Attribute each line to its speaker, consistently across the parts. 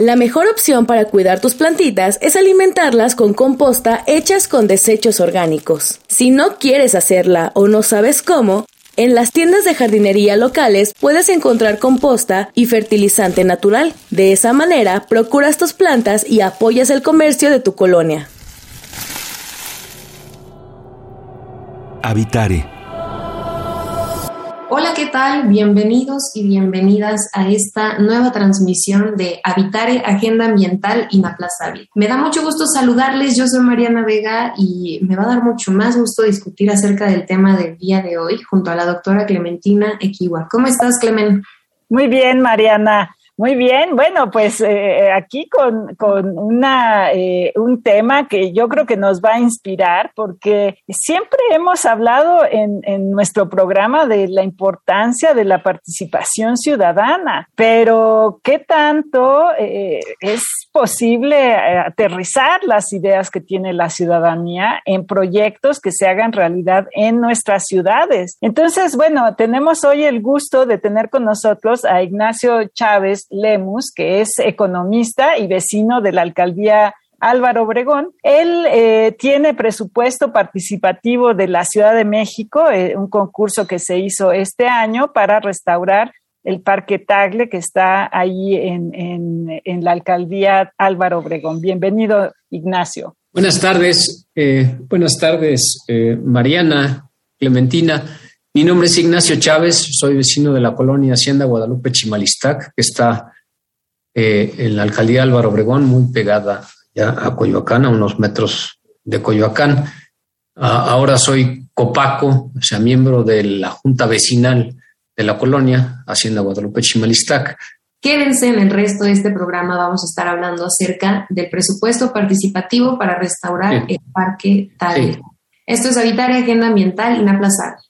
Speaker 1: La mejor opción para cuidar tus plantitas es alimentarlas con composta hechas con desechos orgánicos. Si no quieres hacerla o no sabes cómo, en las tiendas de jardinería locales puedes encontrar composta y fertilizante natural. De esa manera, procuras tus plantas y apoyas el comercio de tu colonia.
Speaker 2: Habitare
Speaker 3: Hola, ¿qué tal? Bienvenidos y bienvenidas a esta nueva transmisión de Habitare Agenda Ambiental Inaplazable. Me da mucho gusto saludarles, yo soy Mariana Vega y me va a dar mucho más gusto discutir acerca del tema del día de hoy junto a la doctora Clementina Equiwa. ¿Cómo estás, Clemen?
Speaker 4: Muy bien, Mariana. Muy bien, bueno, pues eh, aquí con, con una, eh, un tema que yo creo que nos va a inspirar porque siempre hemos hablado en, en nuestro programa de la importancia de la participación ciudadana, pero ¿qué tanto eh, es posible aterrizar las ideas que tiene la ciudadanía en proyectos que se hagan realidad en nuestras ciudades? Entonces, bueno, tenemos hoy el gusto de tener con nosotros a Ignacio Chávez Lemus, que es economista y vecino de la alcaldía Álvaro Obregón. Él eh, tiene presupuesto participativo de la Ciudad de México, eh, un concurso que se hizo este año para restaurar el Parque Tagle que está ahí en, la alcaldía Álvaro Obregón. Bienvenido, Ignacio.
Speaker 5: Buenas tardes, eh, buenas tardes, Mariana, Clementina. Mi nombre es Ignacio Chávez, soy vecino de la colonia Hacienda Guadalupe Chimalistac, que está eh, en la alcaldía Álvaro Obregón, muy pegada ya a Coyoacán, a unos metros de Coyoacán. ahora soy copaco, o sea, miembro de la junta vecinal de la colonia Hacienda Guadalupe Chimalistac.
Speaker 3: Quédense en el resto de este programa, vamos a estar hablando acerca del presupuesto participativo para restaurar el Parque Tal. Esto es Habitar y Agenda Ambiental Inaplazable.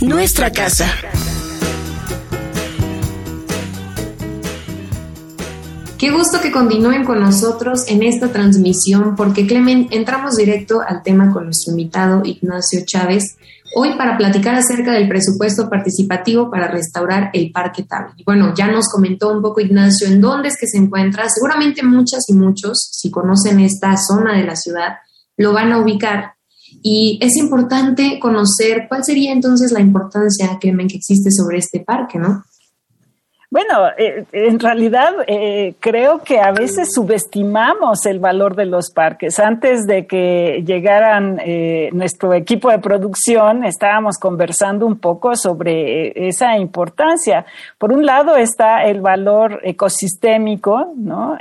Speaker 6: nuestra casa.
Speaker 3: Qué gusto que continúen con nosotros en esta transmisión porque Clemen, entramos directo al tema con nuestro invitado Ignacio Chávez, hoy para platicar acerca del presupuesto participativo para restaurar el Parque Table. Y bueno, ya nos comentó un poco Ignacio en dónde es que se encuentra. Seguramente muchas y muchos, si conocen esta zona de la ciudad, lo van a ubicar y es importante conocer cuál sería entonces la importancia que, existe sobre este parque, ¿no?
Speaker 4: Bueno, eh, en realidad eh, creo que a veces subestimamos el valor de los parques. Antes de que llegaran eh, nuestro equipo de producción, estábamos conversando un poco sobre esa importancia. Por un lado está el valor ecosistémico, ¿no?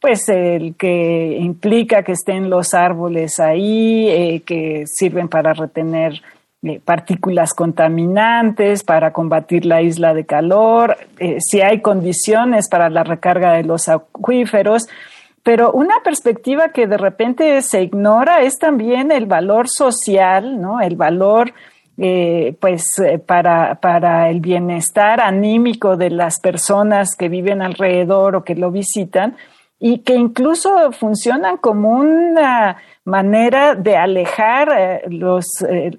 Speaker 4: Pues el que implica que estén los árboles ahí, eh, que sirven para retener eh, partículas contaminantes, para combatir la isla de calor, eh, si hay condiciones para la recarga de los acuíferos. Pero una perspectiva que de repente se ignora es también el valor social, ¿no? El valor pues para, para el bienestar anímico de las personas que viven alrededor o que lo visitan, y que incluso funcionan como una manera de alejar eh, las eh,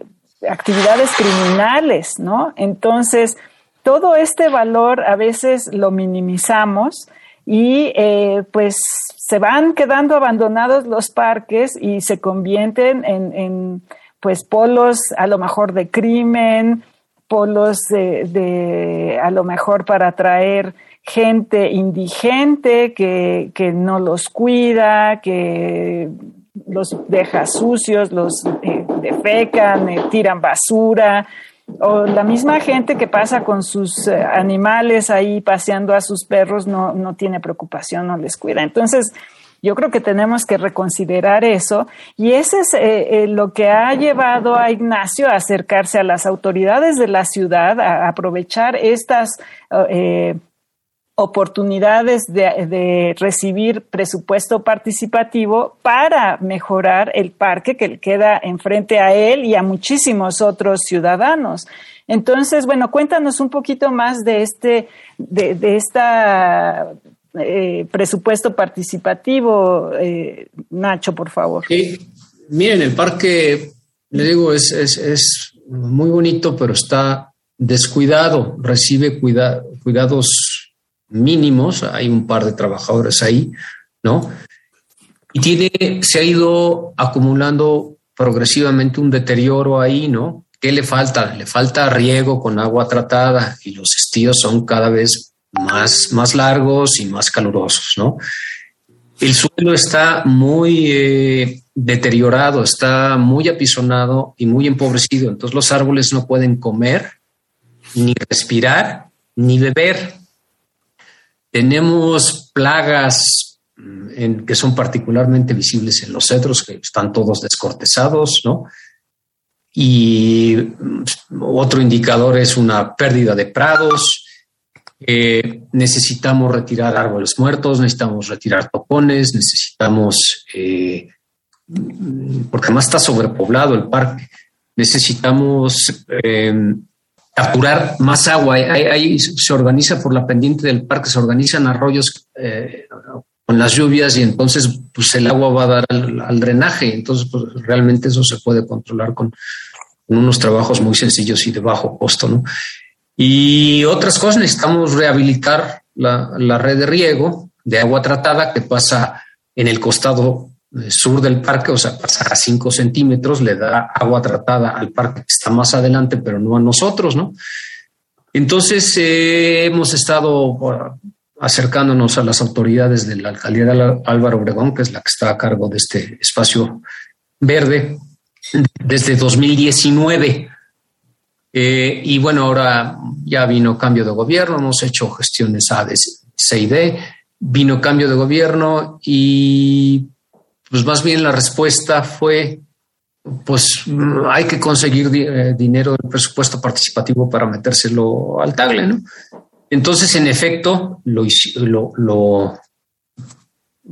Speaker 4: actividades criminales, ¿no? Entonces, todo este valor a veces lo minimizamos y eh, pues se van quedando abandonados los parques y se convierten en, pues polos a lo mejor de crimen, polos de, de a lo mejor para atraer gente indigente que, que no los cuida, que los deja sucios, los eh, defecan, eh, tiran basura, o la misma gente que pasa con sus eh, animales ahí paseando a sus perros no, no tiene preocupación, no les cuida. Entonces, yo creo que tenemos que reconsiderar eso y ese es eh, lo que ha llevado a Ignacio a acercarse a las autoridades de la ciudad, a aprovechar estas oportunidades de, recibir presupuesto participativo para mejorar el parque que queda enfrente a él y a muchísimos otros ciudadanos. Entonces, bueno, cuéntanos un poquito más de este, de, de esta eh, presupuesto participativo, eh, Nacho, por favor.
Speaker 5: Sí, miren, el parque, le digo, es, es, es muy bonito, pero está descuidado, recibe cuidados mínimos, hay un par de trabajadores ahí, ¿no? Y tiene, se ha ido acumulando progresivamente un deterioro ahí, ¿no? ¿Qué le falta? Le falta riego con agua tratada y los estíos son cada vez más, más largos y más calurosos, ¿no? El suelo está muy eh, deteriorado, está muy apisonado y muy empobrecido, entonces los árboles no pueden comer, ni respirar, ni beber. Tenemos plagas mm, que son particularmente visibles en los cedros, que están todos descortezados, ¿no? Y mm, otro indicador es una pérdida de prados. Necesitamos retirar árboles muertos, necesitamos retirar topones, necesitamos, eh, mm, porque además está sobrepoblado el parque, necesitamos eh, capturar más agua. Ahí, se organiza por la pendiente del parque, se organizan arroyos eh, con las lluvias y entonces pues el agua va a dar al, drenaje. Entonces pues, realmente eso se puede controlar con, unos trabajos muy sencillos y de bajo costo. ¿no? Y otras cosas, necesitamos rehabilitar la, la red de riego de agua tratada que pasa en el costado sur del parque, o sea, pasa a 5 centímetros, le da agua tratada al parque que está más adelante, pero no a nosotros, ¿no? Entonces, eh, hemos estado acercándonos a las autoridades de la alcaldía de Álvaro Obregón, que es la que está a cargo de este espacio verde, desde 2019. Eh, y bueno, ahora ya vino cambio de gobierno, hemos hecho gestiones A, C y D, vino cambio de gobierno y pues más bien la respuesta fue, pues hay que conseguir eh, dinero del presupuesto participativo para metérselo al tagle, ¿no? Entonces, en efecto, lo,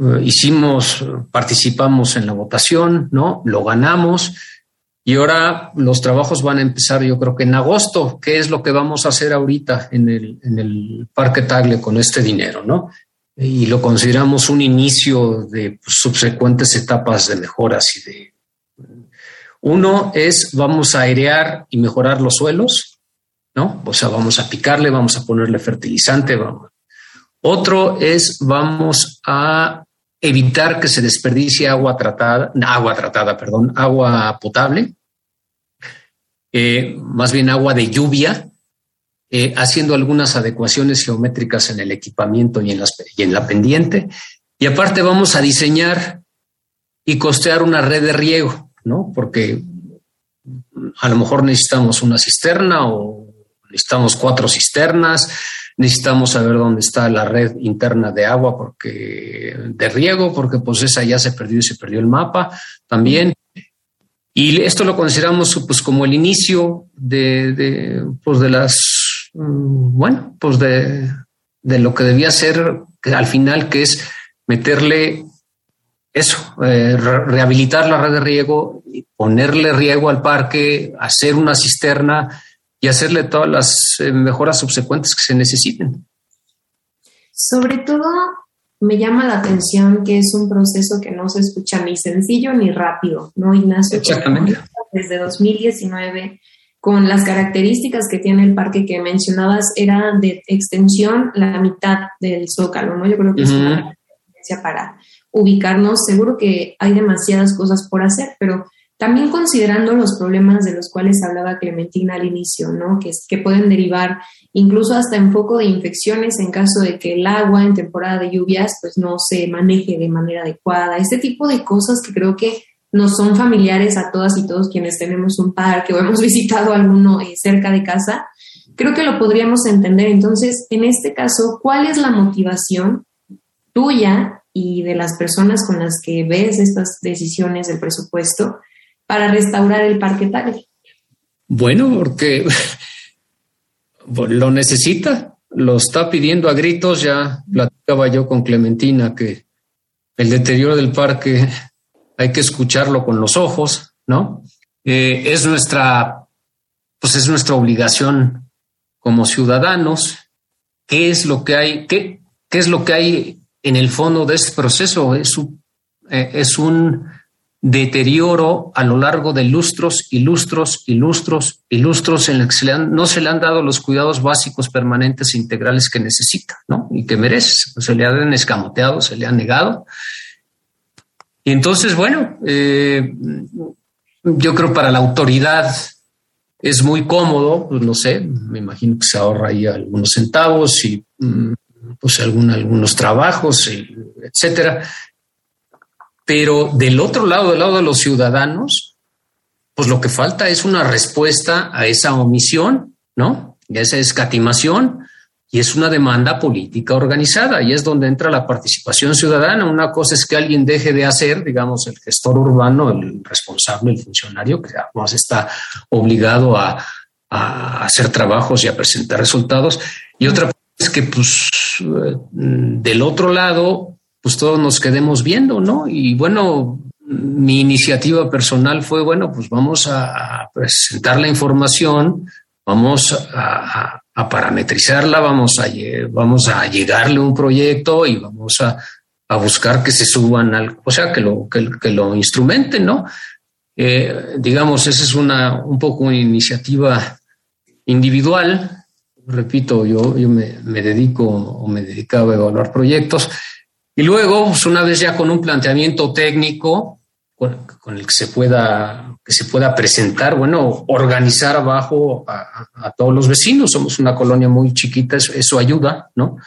Speaker 5: eh, hicimos, participamos en la votación, ¿no? Lo ganamos y ahora los trabajos van a empezar, yo creo que en agosto. ¿Qué es lo que vamos a hacer ahorita en el, en el Parque Tagle con este dinero, no? Y lo consideramos un inicio de subsecuentes etapas de mejoras y de uno es vamos a airear y mejorar los suelos, ¿no? O sea, vamos a picarle, vamos a ponerle fertilizante, vamos. Otro es vamos a evitar que se desperdicie agua tratada, agua tratada, perdón, agua potable, eh, más bien agua de lluvia, eh, haciendo algunas adecuaciones geométricas en el equipamiento y en, las, y en la pendiente. Y aparte vamos a diseñar y costear una red de riego, ¿no? Porque a lo mejor necesitamos una cisterna o necesitamos cuatro cisternas, necesitamos saber dónde está la red interna de agua porque de riego, porque pues esa ya se perdió y se perdió el mapa también. Y esto lo consideramos pues como el inicio de, de, pues, de las bueno, pues de, lo que debía ser al final, que es meterle eso, eh, rehabilitar la red de riego, ponerle riego al parque, hacer una cisterna y hacerle todas las eh, mejoras subsecuentes que se necesiten.
Speaker 3: Sobre todo, me llama la atención que es un proceso que no se escucha ni sencillo ni rápido, ¿no, Ignacio?
Speaker 5: Exactamente.
Speaker 3: Desde 2019 con las características que tiene el parque que mencionabas, era de extensión la mitad del zócalo, ¿no? Yo creo que es una referencia para ubicarnos. Seguro que hay demasiadas cosas por hacer, pero también considerando los problemas de los cuales hablaba Clementina al inicio, ¿no? Que, que pueden derivar incluso hasta en foco de infecciones en caso de que el agua en temporada de lluvias pues no se maneje de manera adecuada. Este tipo de cosas que creo que nos son familiares a todas y todos quienes tenemos un parque o hemos visitado alguno eh, cerca de casa, creo que lo podríamos entender. Entonces, en este caso, ¿cuál es la motivación tuya y de las personas con las que ves estas decisiones del presupuesto para restaurar el Parque Tagle?
Speaker 5: Bueno, porque lo necesita, lo está pidiendo a gritos. Ya platicaba yo con Clementina que el deterioro del parque hay que escucharlo con los ojos, ¿no? Eh, es nuestra, pues es nuestra obligación como ciudadanos. ¿Qué es lo que hay? ¿Qué, es lo que hay en el fondo de este proceso? Es un, eh, deterioro a lo largo de lustros y lustros y lustros y lustros en los que no se le han dado los cuidados básicos permanentes e integrales que necesita, ¿no? Y que merece. Se le han escamoteado, se le ha negado. Y entonces, bueno, eh, yo creo para la autoridad es muy cómodo, pues no sé, me imagino que se ahorra ahí algunos centavos y mm, pues algún, algunos trabajos, etcétera. Pero del otro lado, del lado de los ciudadanos, pues lo que falta es una respuesta a esa omisión, ¿no? Y a esa escatimación y es una demanda política organizada y es donde entra la participación ciudadana. Una cosa es que alguien deje de hacer, digamos, el gestor urbano, el responsable, el funcionario, que además está obligado a, hacer trabajos y a presentar resultados. Y otra es que, pues, del otro lado, pues todos nos quedemos viendo, ¿no? Y bueno, mi iniciativa personal fue, bueno, pues vamos a presentar la información, vamos a, parametrizarla, vamos a, vamos a llegarle un proyecto y vamos a, buscar que se suban al, o sea, que lo, que, lo instrumenten, ¿no? Eh, digamos, esa es una, un poco una iniciativa individual. Repito, yo, yo me, dedico o me dedicaba a evaluar proyectos. Y luego, pues una vez ya con un planteamiento técnico, con, el que se pueda que se pueda presentar, bueno, organizar abajo a, todos los vecinos. Somos una colonia muy chiquita, eso, ayuda, ¿no?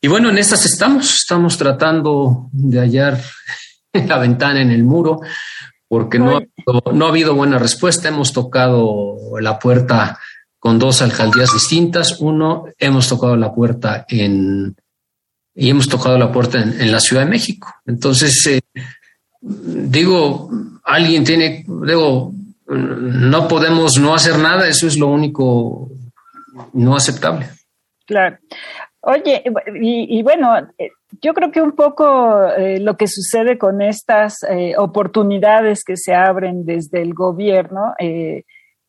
Speaker 5: Y bueno, en estas estamos, estamos tratando de hallar la ventana en el muro, porque no, no ha habido buena respuesta. Hemos tocado la puerta con dos alcaldías distintas. Uno, hemos tocado la puerta en y hemos tocado la puerta en, la Ciudad de México. Entonces, eh, digo, alguien tiene, digo, no podemos no hacer nada, eso es lo único no aceptable.
Speaker 4: Claro. Oye, y, bueno, eh, yo creo que un poco eh, lo que sucede con estas eh, oportunidades que se abren desde el gobierno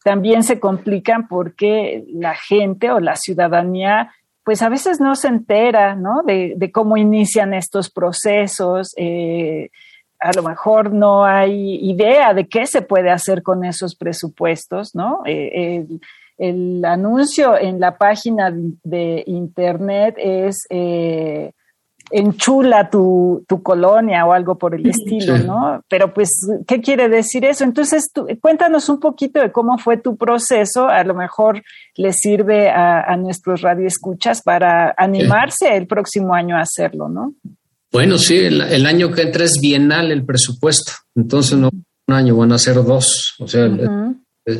Speaker 4: también se complican porque la gente o la ciudadanía pues a veces no se entera, ¿no? De, cómo inician estos procesos, a lo mejor no hay idea de qué se puede hacer con esos presupuestos, ¿no? Eh, el, anuncio en la página de internet es eh, enchula tu, colonia o algo por el estilo, ¿no? Pero pues, ¿qué quiere decir eso? Entonces, cuéntanos un poquito de cómo fue tu proceso, a lo mejor le sirve a, a nuestros radioescuchas para animarse el próximo año a hacerlo, ¿no?
Speaker 5: Bueno, sí, el, año que entra es bienal el presupuesto, entonces no un año, van a ser dos, o sea,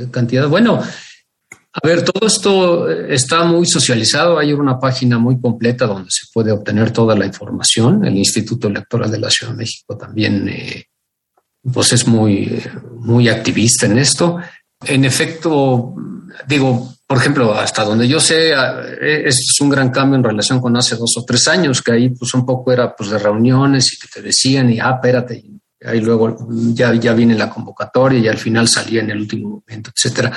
Speaker 5: cantidad. Bueno, a ver, todo esto está muy socializado. Hay una página muy completa donde se puede obtener toda la información. El Instituto Electoral de la Ciudad de México también, eh, pues es muy, muy activista en esto. En efecto, digo, por ejemplo, hasta donde yo sé, e, es un gran cambio en relación con hace dos o tres años, que ahí pues un poco era pues de reuniones y que te decían y ah, espérate, y ahí luego ya, ya viene la convocatoria y al final salía en el último momento, etcétera.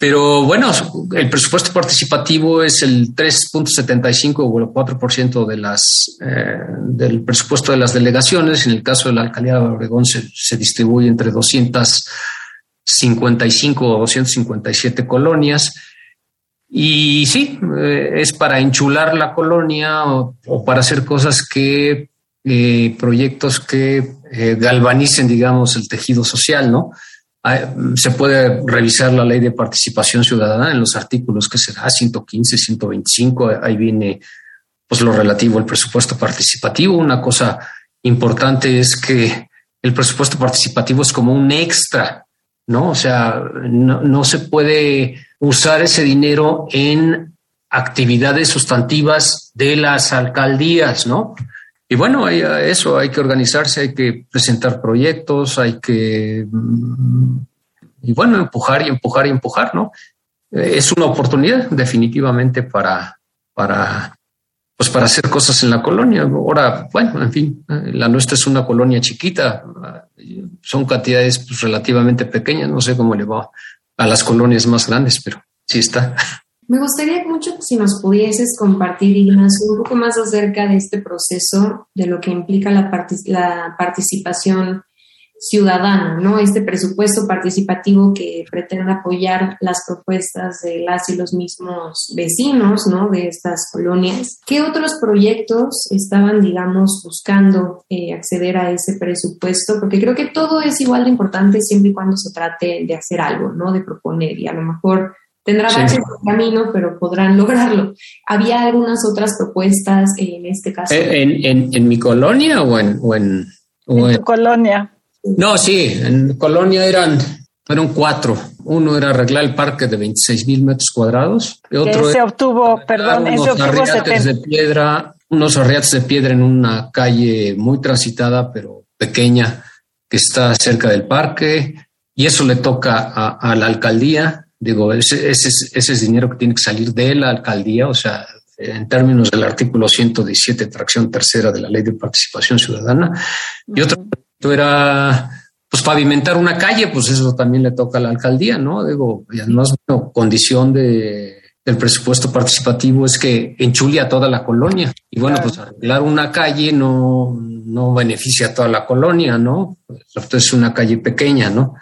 Speaker 5: Pero bueno, el presupuesto participativo es el 3.75 o el 4% de las, eh, del presupuesto de las delegaciones. En el caso de la alcaldía de Obregón se, se distribuye entre 200 55 o 257 colonias. Y sí, eh, es para enchular la colonia o, para hacer cosas que, eh, proyectos que eh, galvanicen, digamos, el tejido social, ¿no? Ah, se puede revisar la ley de participación ciudadana en los artículos que será 115, 125, ahí viene pues lo relativo al presupuesto participativo. Una cosa importante es que el presupuesto participativo es como un extra, ¿no? O sea, no, no se puede usar ese dinero en actividades sustantivas de las alcaldías, ¿no? Y bueno, hay, eso, hay que organizarse, hay que presentar proyectos, hay que, mm, y bueno, empujar y empujar y empujar, ¿no? Es una oportunidad definitivamente para, para, pues para hacer cosas en la colonia. Ahora, bueno, en fin, eh, la nuestra es una colonia chiquita, son cantidades pues, relativamente pequeñas, no sé cómo le va a las colonias más grandes, pero sí está.
Speaker 3: Me gustaría mucho si nos pudieses compartir, Ignacio, un poco más acerca de este proceso, de lo que implica la participación ciudadana, ¿no? Este presupuesto participativo que pretende apoyar las propuestas de las y los mismos vecinos, ¿no? De estas colonias. ¿Qué otros proyectos estaban, digamos, buscando eh, acceder a ese presupuesto? Porque creo que todo es igual de importante siempre y cuando se trate de hacer algo, ¿no? De proponer y a lo mejor Tendrá sí. el camino, pero podrán lograrlo. ¿Había algunas otras propuestas en este caso?
Speaker 5: Eh, ¿En, en, en mi colonia o en...? O en,
Speaker 4: o en tu colonia.
Speaker 5: No, sí, en colonia eran, fueron cuatro. Uno era arreglar el parque de 26 mil metros cuadrados.
Speaker 4: Y otro se obtuvo, perdón,
Speaker 5: ese obtuvo 70. de piedra, unos arriates de piedra en una calle muy transitada, pero pequeña, que está cerca del parque. Y eso le toca a, a la alcaldía Digo, ese, ese, ese es dinero que tiene que salir de la alcaldía, o sea, en términos del artículo 117, tracción tercera de la ley de participación ciudadana. Y otro era, pues, pavimentar una calle, pues eso también le toca a la alcaldía, ¿no? Digo, y además, bueno, condición de, del presupuesto participativo es que enchule a toda la colonia. Y bueno, pues arreglar una calle no, no beneficia a toda la colonia, ¿no? Esto es una calle pequeña, ¿no?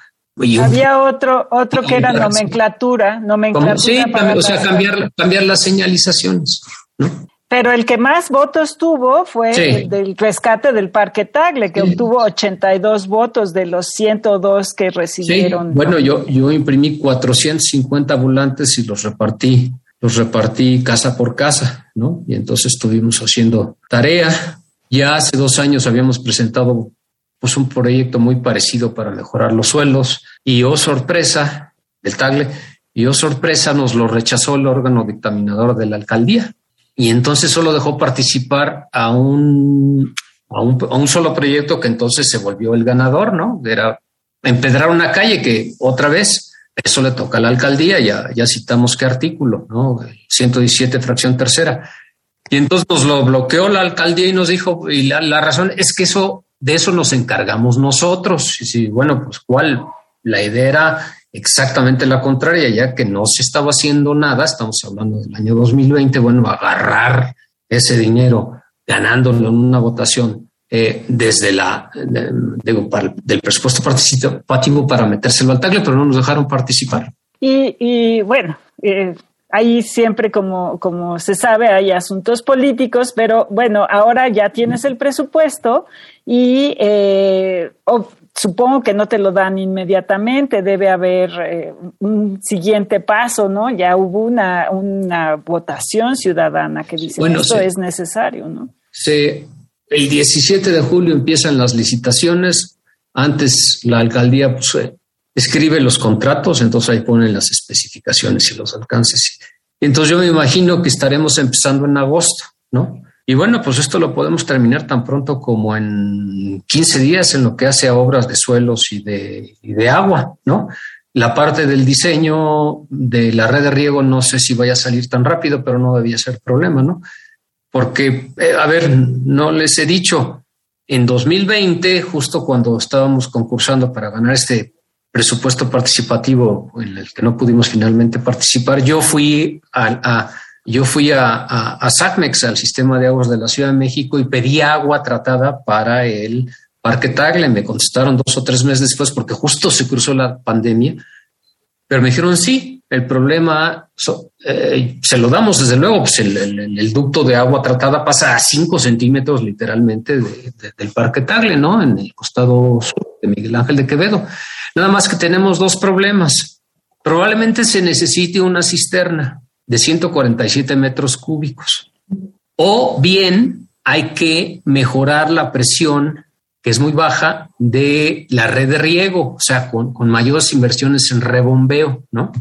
Speaker 4: Había otro, otro que era nomenclatura, nomenclatura.
Speaker 5: Sí, o sea, cambiar, cambiar las señalizaciones. ¿no?
Speaker 4: Pero el que más votos tuvo fue sí. el del rescate del Parque Tagle, que sí. obtuvo 82 votos de los 102 que recibieron.
Speaker 5: Sí. Bueno, yo, yo imprimí 450 volantes y los repartí, los repartí casa por casa, ¿no? Y entonces estuvimos haciendo tarea. Ya hace dos años habíamos presentado pues un proyecto muy parecido para mejorar los suelos y oh sorpresa del Tagle y oh sorpresa nos lo rechazó el órgano dictaminador de la alcaldía y entonces solo dejó participar a un, a un, a un solo proyecto que entonces se volvió el ganador, ¿no? Era empedrar una calle que otra vez eso le toca a la alcaldía, ya, ya citamos qué artículo, ¿no? 117 fracción tercera. Y entonces nos lo bloqueó la alcaldía y nos dijo, y la, la razón es que eso de eso nos encargamos nosotros. Y sí, bueno, pues cuál, la idea era exactamente la contraria, ya que no se estaba haciendo nada, estamos hablando del año 2020, bueno, agarrar ese dinero ganándolo en una votación eh, desde la del presupuesto participativo para metérselo al tagle, pero no nos dejaron participar.
Speaker 4: Y, y bueno, eh, ahí siempre, como, como se sabe, hay asuntos políticos, pero bueno, ahora ya tienes el presupuesto y eh, supongo que no te lo dan inmediatamente, debe haber eh, un siguiente paso, ¿no? Ya hubo una, una votación ciudadana que dice bueno, esto es necesario, ¿no?
Speaker 5: Sí, el 17 de julio empiezan las licitaciones. Antes la alcaldía pues, eh, escribe los contratos, entonces ahí ponen las especificaciones y los alcances. Entonces yo me imagino que estaremos empezando en agosto, ¿no? Y bueno, pues esto lo podemos terminar tan pronto como en 15 días en lo que hace a obras de suelos y de, y de agua, ¿no? La parte del diseño de la red de riego no sé si vaya a salir tan rápido, pero no debía ser problema, ¿no? Porque, eh, a ver, no les he dicho, en 2020, justo cuando estábamos concursando para ganar este presupuesto participativo en el que no pudimos finalmente participar, yo fui a, a yo fui a, SACMEX, al sistema de aguas de la Ciudad de México, y pedí agua tratada para el Parque Tagle. Me contestaron dos o tres meses después porque justo se cruzó la pandemia, pero me dijeron sí, el problema eh, se lo damos desde luego, pues el, ducto de agua tratada pasa a cinco centímetros literalmente de, de, del Parque Tagle, ¿no? En el costado sur de Miguel Ángel de Quevedo. Nada más que tenemos dos problemas. Probablemente se necesite una cisterna de 147 metros cúbicos. O bien hay que mejorar la presión que es muy baja, de la red de riego, o sea, con, con mayores inversiones en rebombeo, ¿no?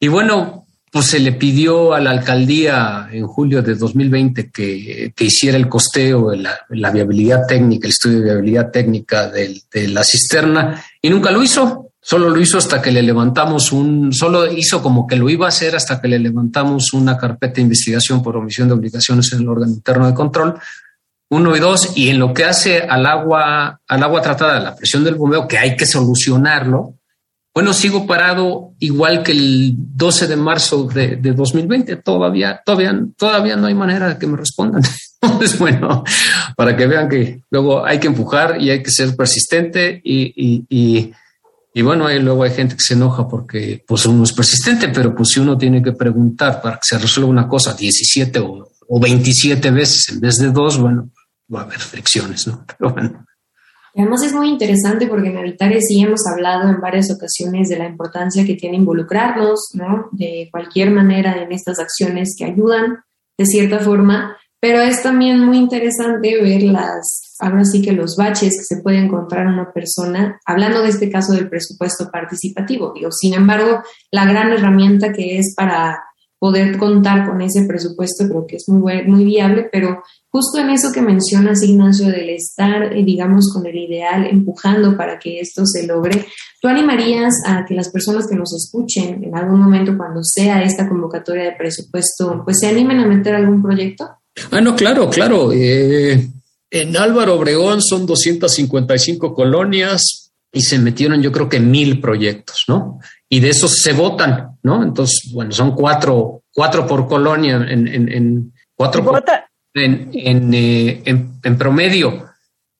Speaker 5: Y bueno, pues se le pidió a la alcaldía en julio de 2020 que, que hiciera el costeo, la, la, viabilidad técnica, el estudio de viabilidad técnica de, de, la cisterna y nunca lo hizo. Solo lo hizo hasta que le levantamos un, solo hizo como que lo iba a hacer hasta que le levantamos una carpeta de investigación por omisión de obligaciones en el órgano interno de control. Uno y dos, y en lo que hace al agua, al agua tratada, la presión del bombeo, que hay que solucionarlo, bueno, sigo parado igual que el 12 de marzo de, de 2020. Todavía, todavía, todavía no hay manera de que me respondan. Entonces, bueno, para que vean que luego hay que empujar y hay que ser persistente y, y bueno, ahí luego hay gente que se enoja porque pues uno es persistente, pero pues si uno tiene que preguntar para que se resuelva una cosa 17 o, o 27 veces en vez de dos, bueno, va a haber fricciones, ¿no? Pero bueno.
Speaker 3: Además es muy interesante porque en Habitares sí hemos hablado en varias ocasiones de la importancia que tiene involucrarnos, ¿no? De cualquier manera en estas acciones que ayudan de cierta forma, pero es también muy interesante ver las, ahora sí que los baches que se puede encontrar una persona, hablando de este caso del presupuesto participativo. Digo, sin embargo, la gran herramienta que es para poder contar con ese presupuesto creo que es muy, muy viable, pero justo en eso que mencionas, Ignacio, del estar, eh, digamos, con el ideal, empujando para que esto se logre, ¿tú animarías a que las personas que nos escuchen en algún momento cuando sea esta convocatoria de presupuesto, pues se animen a meter algún proyecto?
Speaker 5: Ah, no, claro, claro. Eh, en Álvaro Obregón son 255 colonias y se metieron yo creo que mil proyectos, ¿no? Y de esos se votan, ¿no? Entonces, bueno, son cuatro, cuatro por colonia en, en, en cuatro. Por, en, en, eh, en, en promedio.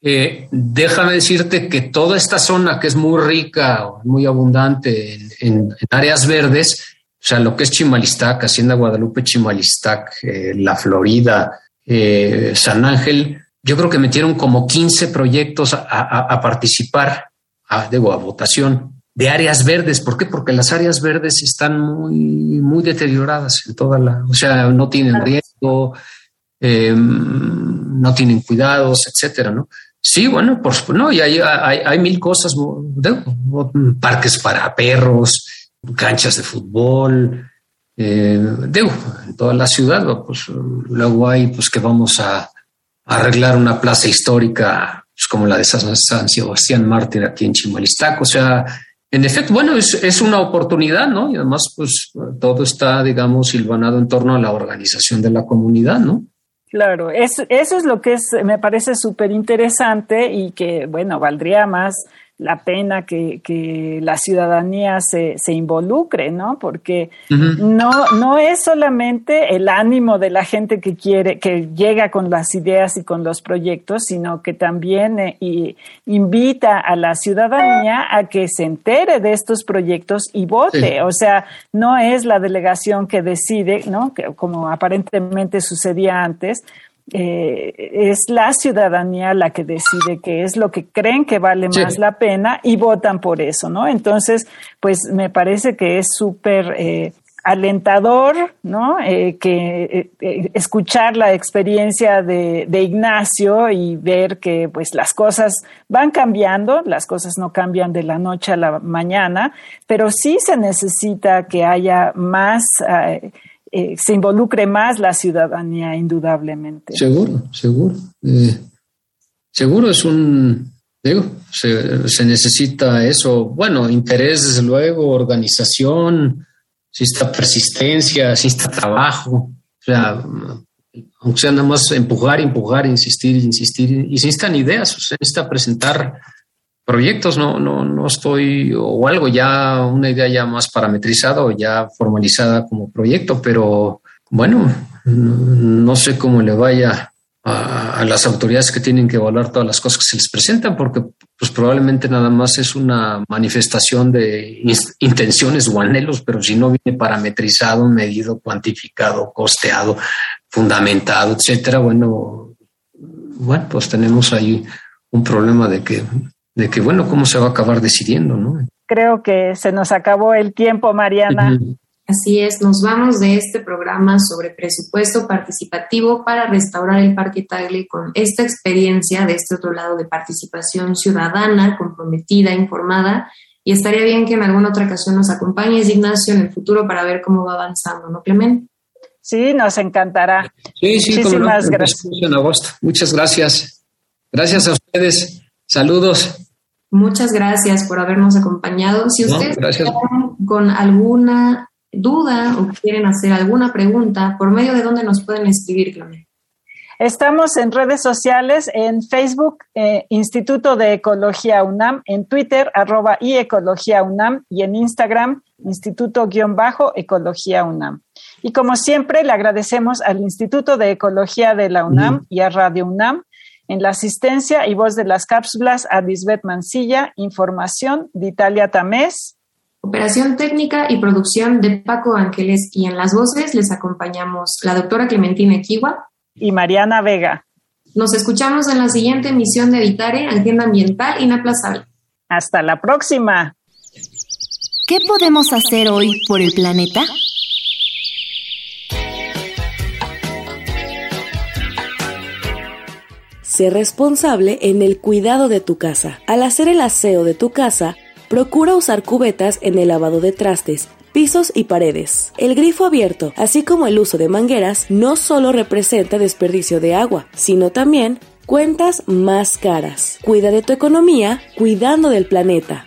Speaker 5: Eh, déjame decirte que toda esta zona que es muy rica, muy abundante en, áreas verdes, o sea, lo que es Chimalistac, Hacienda Guadalupe, Chimalistac, eh, La Florida, eh, San Ángel, yo creo que metieron como 15 proyectos a, a, a participar, a, digo, a votación de áreas verdes. ¿Por qué? Porque las áreas verdes están muy, muy deterioradas en toda la, o sea, no tienen riesgo, eh, no tienen cuidados, etcétera, ¿no? Sí, bueno, por supuesto, no, y hay, hay, hay mil cosas, parques para perros, canchas de fútbol, eh, digo, en toda la ciudad, pues luego hay pues que vamos a, arreglar una plaza histórica pues, como la de San, Sebastián Mártir aquí en Chimalistaco, o sea, en efecto, bueno, es, una oportunidad, ¿no? Y además, pues todo está, digamos, silvanado en torno a la organización de la comunidad, ¿no?
Speaker 4: Claro, es, eso es lo que es, me parece súper interesante y que, bueno, valdría más la pena que, que la ciudadanía se, se, involucre, ¿no? Porque uh -huh. no, no es solamente el ánimo de la gente que quiere, que llega con las ideas y con los proyectos, sino que también eh, y invita a la ciudadanía a que se entere de estos proyectos y vote. Sí. O sea, no es la delegación que decide, ¿no? Que, como aparentemente sucedía antes, eh, es la ciudadanía la que decide qué es lo que creen que vale sí. más la pena y votan por eso, ¿no? Entonces, pues me parece que es súper eh, alentador, ¿no? Eh, que escuchar la experiencia de, de, Ignacio y ver que pues las cosas van cambiando, las cosas no cambian de la noche a la mañana, pero sí se necesita que haya más eh, se involucre más la ciudadanía, indudablemente.
Speaker 5: Seguro, seguro. Eh, seguro es un, digo, se, se, necesita eso, bueno, interés desde luego, organización, si está persistencia, si está trabajo, o sea, aunque sea nada más empujar, empujar, insistir, insistir, y si necesitan ideas, o sea, necesita presentar proyectos, no, no, no estoy, o algo ya, una idea ya más parametrizada o ya formalizada como proyecto, pero bueno, no sé cómo le vaya a, las autoridades que tienen que evaluar todas las cosas que se les presentan, porque pues probablemente nada más es una manifestación de intenciones o anhelos, pero si no viene parametrizado, medido, cuantificado, costeado, fundamentado, etcétera, bueno, bueno, pues tenemos ahí un problema de que de que, bueno, cómo se va a acabar decidiendo, ¿no?
Speaker 4: Creo que se nos acabó el tiempo, Mariana.
Speaker 3: Así es, nos vamos de este programa sobre presupuesto participativo para restaurar el Parque Tagle con esta experiencia de este otro lado de participación ciudadana, comprometida, informada. Y estaría bien que en alguna otra ocasión nos acompañes, Ignacio, en el futuro para ver cómo va avanzando, ¿no, Clemente?
Speaker 4: Sí, nos encantará.
Speaker 5: Sí, sí, Muchísimas gracias. En agosto. Muchas gracias. Gracias a ustedes. Saludos.
Speaker 3: Muchas gracias por habernos acompañado. Si ustedes con alguna duda o quieren hacer alguna pregunta, ¿por medio de dónde nos pueden escribir, Clemente?
Speaker 4: Estamos en redes sociales, en Facebook, eh, Instituto de Ecología UNAM, en Twitter, arroba y Ecología UNAM, y en Instagram, Instituto-Ecología UNAM. Y como siempre, le agradecemos al Instituto de Ecología de la UNAM y a Radio UNAM en la asistencia y voz de las cápsulas a Lisbeth Mancilla, información de Italia Tamés,
Speaker 3: Operación técnica y producción de Paco Ángeles y en las voces les acompañamos la doctora Clementina Kiwa
Speaker 4: y Mariana Vega.
Speaker 3: Nos escuchamos en la siguiente emisión de Editare, Agenda Ambiental Inaplazable.
Speaker 4: Hasta la próxima.
Speaker 6: ¿Qué podemos hacer hoy por el planeta?
Speaker 1: Sé responsable en el cuidado de tu casa. Al hacer el aseo de tu casa, Procura usar cubetas en el lavado de trastes, pisos y paredes. El grifo abierto, así como el uso de mangueras, no solo representa desperdicio de agua, sino también cuentas más caras. Cuida de tu economía, cuidando del planeta.